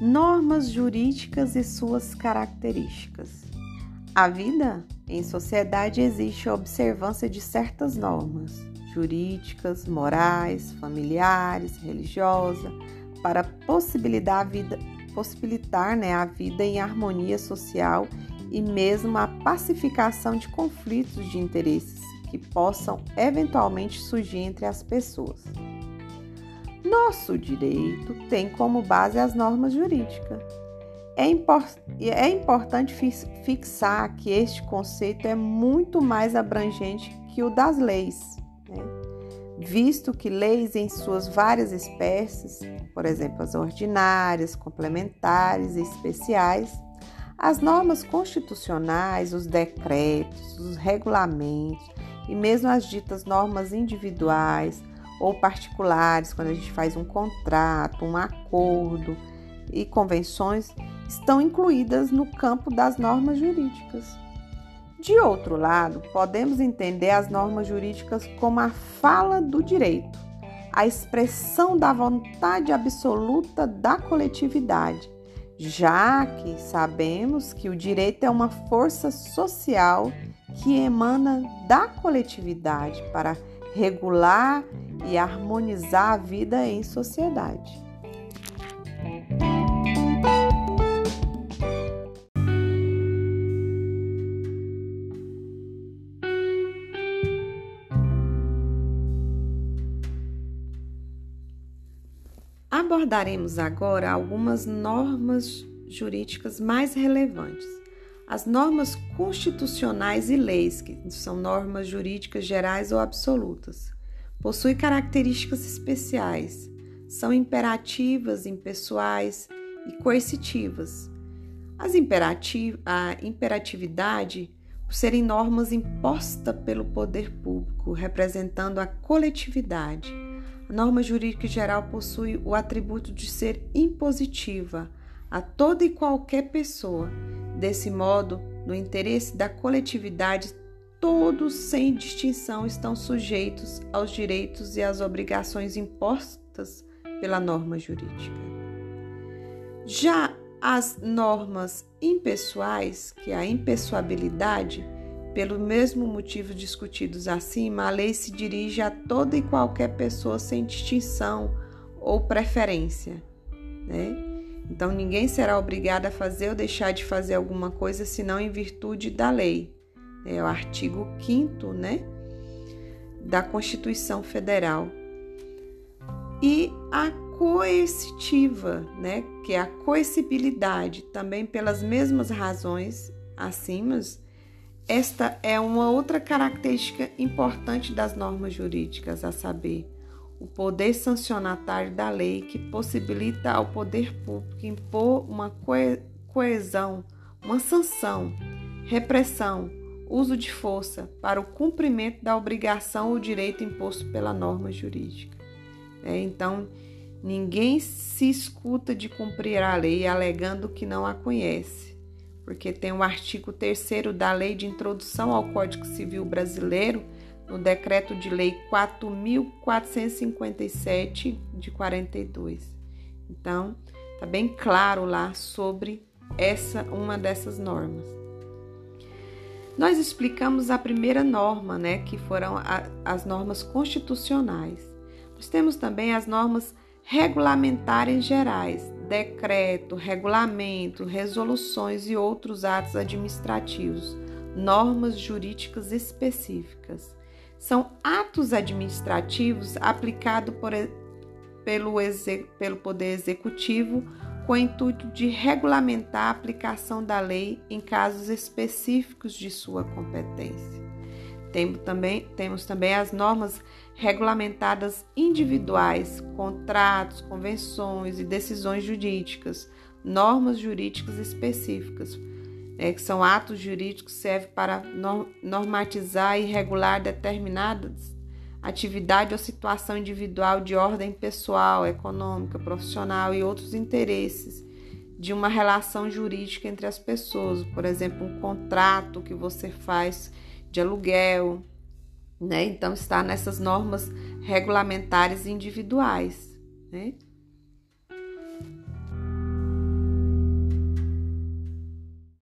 Normas jurídicas e suas características. A vida em sociedade existe a observância de certas normas jurídicas, morais, familiares, religiosas, para possibilitar a vida, possibilitar né, a vida em harmonia social e mesmo a pacificação de conflitos de interesses que possam eventualmente surgir entre as pessoas. Nosso direito tem como base as normas jurídicas. É, é importante fixar que este conceito é muito mais abrangente que o das leis, né? visto que leis em suas várias espécies, por exemplo, as ordinárias, complementares e especiais, as normas constitucionais, os decretos, os regulamentos e mesmo as ditas normas individuais ou particulares, quando a gente faz um contrato, um acordo e convenções, estão incluídas no campo das normas jurídicas. De outro lado, podemos entender as normas jurídicas como a fala do direito, a expressão da vontade absoluta da coletividade, já que sabemos que o direito é uma força social que emana da coletividade para regular e harmonizar a vida em sociedade. Abordaremos agora algumas normas jurídicas mais relevantes. As normas constitucionais e leis, que são normas jurídicas gerais ou absolutas, possuem características especiais, são imperativas, impessoais e coercitivas. As imperativ a imperatividade, por serem normas impostas pelo poder público, representando a coletividade. A norma jurídica geral possui o atributo de ser impositiva a toda e qualquer pessoa. Desse modo, no interesse da coletividade, todos, sem distinção, estão sujeitos aos direitos e às obrigações impostas pela norma jurídica. Já as normas impessoais, que é a impessoabilidade, pelo mesmo motivo discutidos acima, a lei se dirige a toda e qualquer pessoa sem distinção ou preferência. Né? Então, ninguém será obrigado a fazer ou deixar de fazer alguma coisa senão em virtude da lei é o artigo 5 né, da Constituição Federal. E a coercitiva, né, que é a coercibilidade, também pelas mesmas razões acima, esta é uma outra característica importante das normas jurídicas, a saber, o poder sancionatário da lei que possibilita ao poder público impor uma coesão, uma sanção, repressão, uso de força para o cumprimento da obrigação ou direito imposto pela norma jurídica. É, então, ninguém se escuta de cumprir a lei alegando que não a conhece, porque tem o artigo 3 da Lei de Introdução ao Código Civil Brasileiro, no Decreto de Lei 4.457 de 42. Então, está bem claro lá sobre essa uma dessas normas. Nós explicamos a primeira norma, né, que foram a, as normas constitucionais. Nós temos também as normas regulamentares gerais, decreto, regulamento, resoluções e outros atos administrativos, normas jurídicas específicas. São atos administrativos aplicados pelo, pelo Poder Executivo com o intuito de regulamentar a aplicação da lei em casos específicos de sua competência. Temos também, temos também as normas regulamentadas individuais, contratos, convenções e decisões jurídicas, normas jurídicas específicas, né, que são atos jurídicos que servem para normatizar e regular determinadas atividade ou situação individual de ordem pessoal, econômica, profissional e outros interesses de uma relação jurídica entre as pessoas, por exemplo, um contrato que você faz de aluguel, né? Então está nessas normas regulamentares individuais, né?